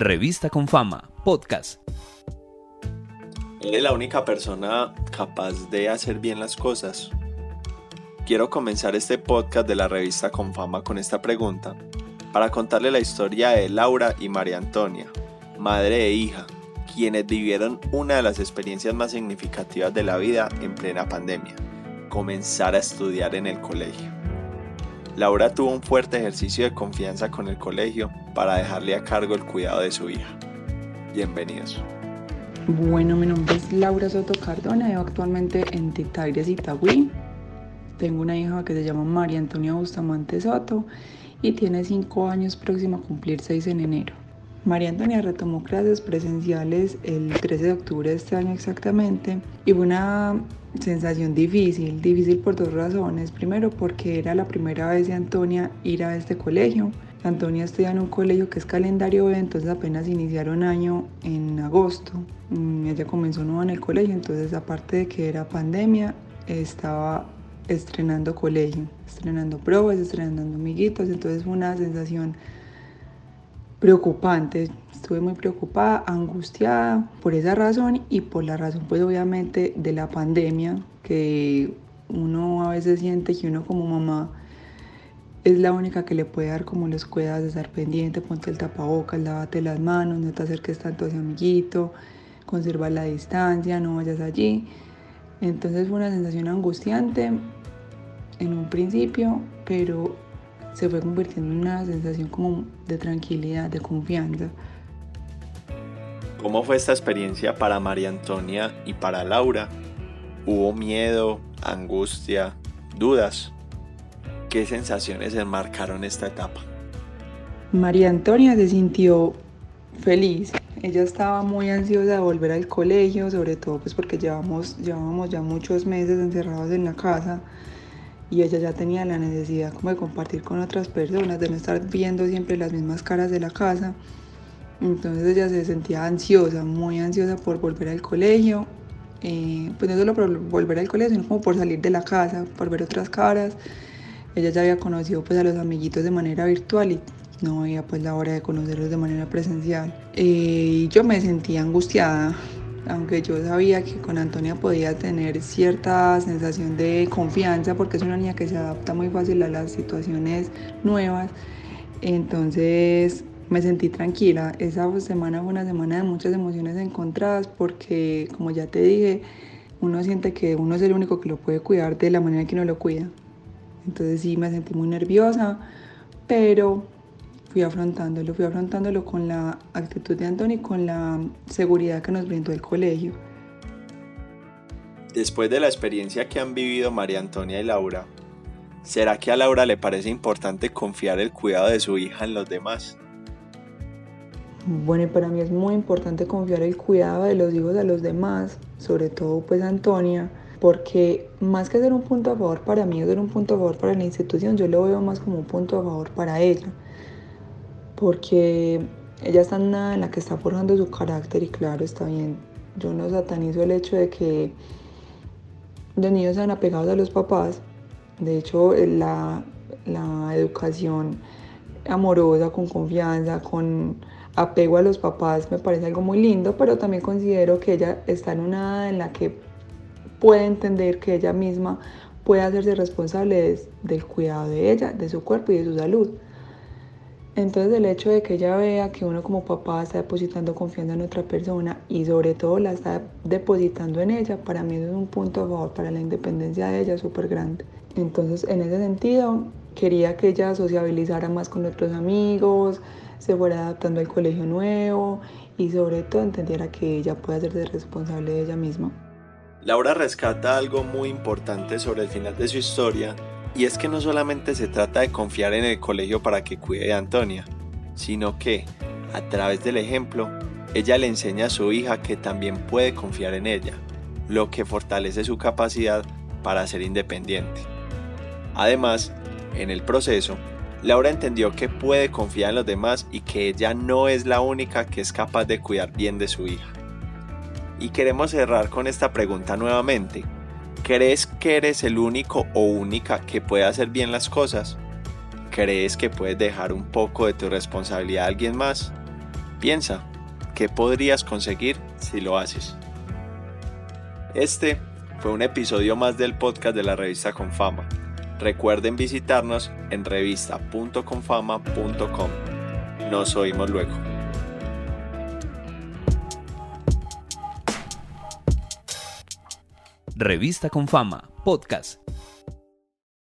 Revista con Fama, podcast. ¿Eres la única persona capaz de hacer bien las cosas? Quiero comenzar este podcast de la revista con fama con esta pregunta para contarle la historia de Laura y María Antonia, madre e hija, quienes vivieron una de las experiencias más significativas de la vida en plena pandemia, comenzar a estudiar en el colegio. Laura tuvo un fuerte ejercicio de confianza con el colegio para dejarle a cargo el cuidado de su hija. Bienvenidos. Bueno, mi nombre es Laura Soto Cardona, vivo actualmente en Titaires, Itagüí. Tengo una hija que se llama María Antonia Bustamante Soto y tiene 5 años próximo a cumplir 6 en enero. María Antonia retomó clases presenciales el 13 de octubre de este año exactamente y fue una sensación difícil, difícil por dos razones. Primero porque era la primera vez de Antonia ir a este colegio. Antonia estudia en un colegio que es calendario B, entonces apenas iniciaron año en agosto. Mm, ella comenzó nueva en el colegio, entonces aparte de que era pandemia, estaba estrenando colegio, estrenando pruebas, estrenando amiguitos, entonces fue una sensación preocupante. Estuve muy preocupada, angustiada por esa razón y por la razón pues obviamente de la pandemia, que uno a veces siente que uno como mamá es la única que le puede dar como los cuidados de estar pendiente, ponte el tapabocas, lávate las manos, no te acerques tanto a ese amiguito, conserva la distancia, no vayas allí. Entonces fue una sensación angustiante en un principio, pero se fue convirtiendo en una sensación como de tranquilidad, de confianza. ¿Cómo fue esta experiencia para María Antonia y para Laura? ¿Hubo miedo, angustia, dudas? ¿Qué sensaciones enmarcaron esta etapa? María Antonia se sintió feliz. Ella estaba muy ansiosa de volver al colegio, sobre todo pues porque llevamos, llevábamos ya muchos meses encerrados en la casa y ella ya tenía la necesidad como de compartir con otras personas, de no estar viendo siempre las mismas caras de la casa. Entonces ella se sentía ansiosa, muy ansiosa por volver al colegio, eh, pues no solo por volver al colegio, sino como por salir de la casa, por ver otras caras. Ella ya había conocido pues a los amiguitos de manera virtual y no había pues la hora de conocerlos de manera presencial. Eh, yo me sentía angustiada, aunque yo sabía que con Antonia podía tener cierta sensación de confianza porque es una niña que se adapta muy fácil a las situaciones nuevas. Entonces me sentí tranquila. Esa semana fue una semana de muchas emociones encontradas porque, como ya te dije, uno siente que uno es el único que lo puede cuidar de la manera que uno lo cuida. Entonces sí me sentí muy nerviosa, pero fui afrontándolo, fui afrontándolo con la actitud de Antonio y con la seguridad que nos brindó el colegio. Después de la experiencia que han vivido María Antonia y Laura, ¿será que a Laura le parece importante confiar el cuidado de su hija en los demás? Bueno, y para mí es muy importante confiar el cuidado de los hijos a los demás, sobre todo pues a Antonia, porque más que ser un punto a favor para mí ser un punto a favor para la institución, yo lo veo más como un punto a favor para ella, porque ella está en una en la que está forjando su carácter y claro, está bien, yo no satanizo el hecho de que los niños sean apegados a los papás, de hecho la, la educación amorosa, con confianza, con apego a los papás me parece algo muy lindo, pero también considero que ella está en una en la que puede entender que ella misma puede hacerse responsable del cuidado de ella, de su cuerpo y de su salud. Entonces el hecho de que ella vea que uno como papá está depositando confianza en otra persona y sobre todo la está depositando en ella, para mí es un punto a favor para la independencia de ella súper grande. Entonces en ese sentido quería que ella sociabilizara más con otros amigos, se fuera adaptando al colegio nuevo y sobre todo entendiera que ella puede hacerse responsable de ella misma. Laura rescata algo muy importante sobre el final de su historia y es que no solamente se trata de confiar en el colegio para que cuide a Antonia, sino que, a través del ejemplo, ella le enseña a su hija que también puede confiar en ella, lo que fortalece su capacidad para ser independiente. Además, en el proceso, Laura entendió que puede confiar en los demás y que ella no es la única que es capaz de cuidar bien de su hija. Y queremos cerrar con esta pregunta nuevamente. ¿Crees que eres el único o única que puede hacer bien las cosas? ¿Crees que puedes dejar un poco de tu responsabilidad a alguien más? Piensa, ¿qué podrías conseguir si lo haces? Este fue un episodio más del podcast de la revista Confama. Recuerden visitarnos en revista.confama.com. Nos oímos luego. Revista con Fama, podcast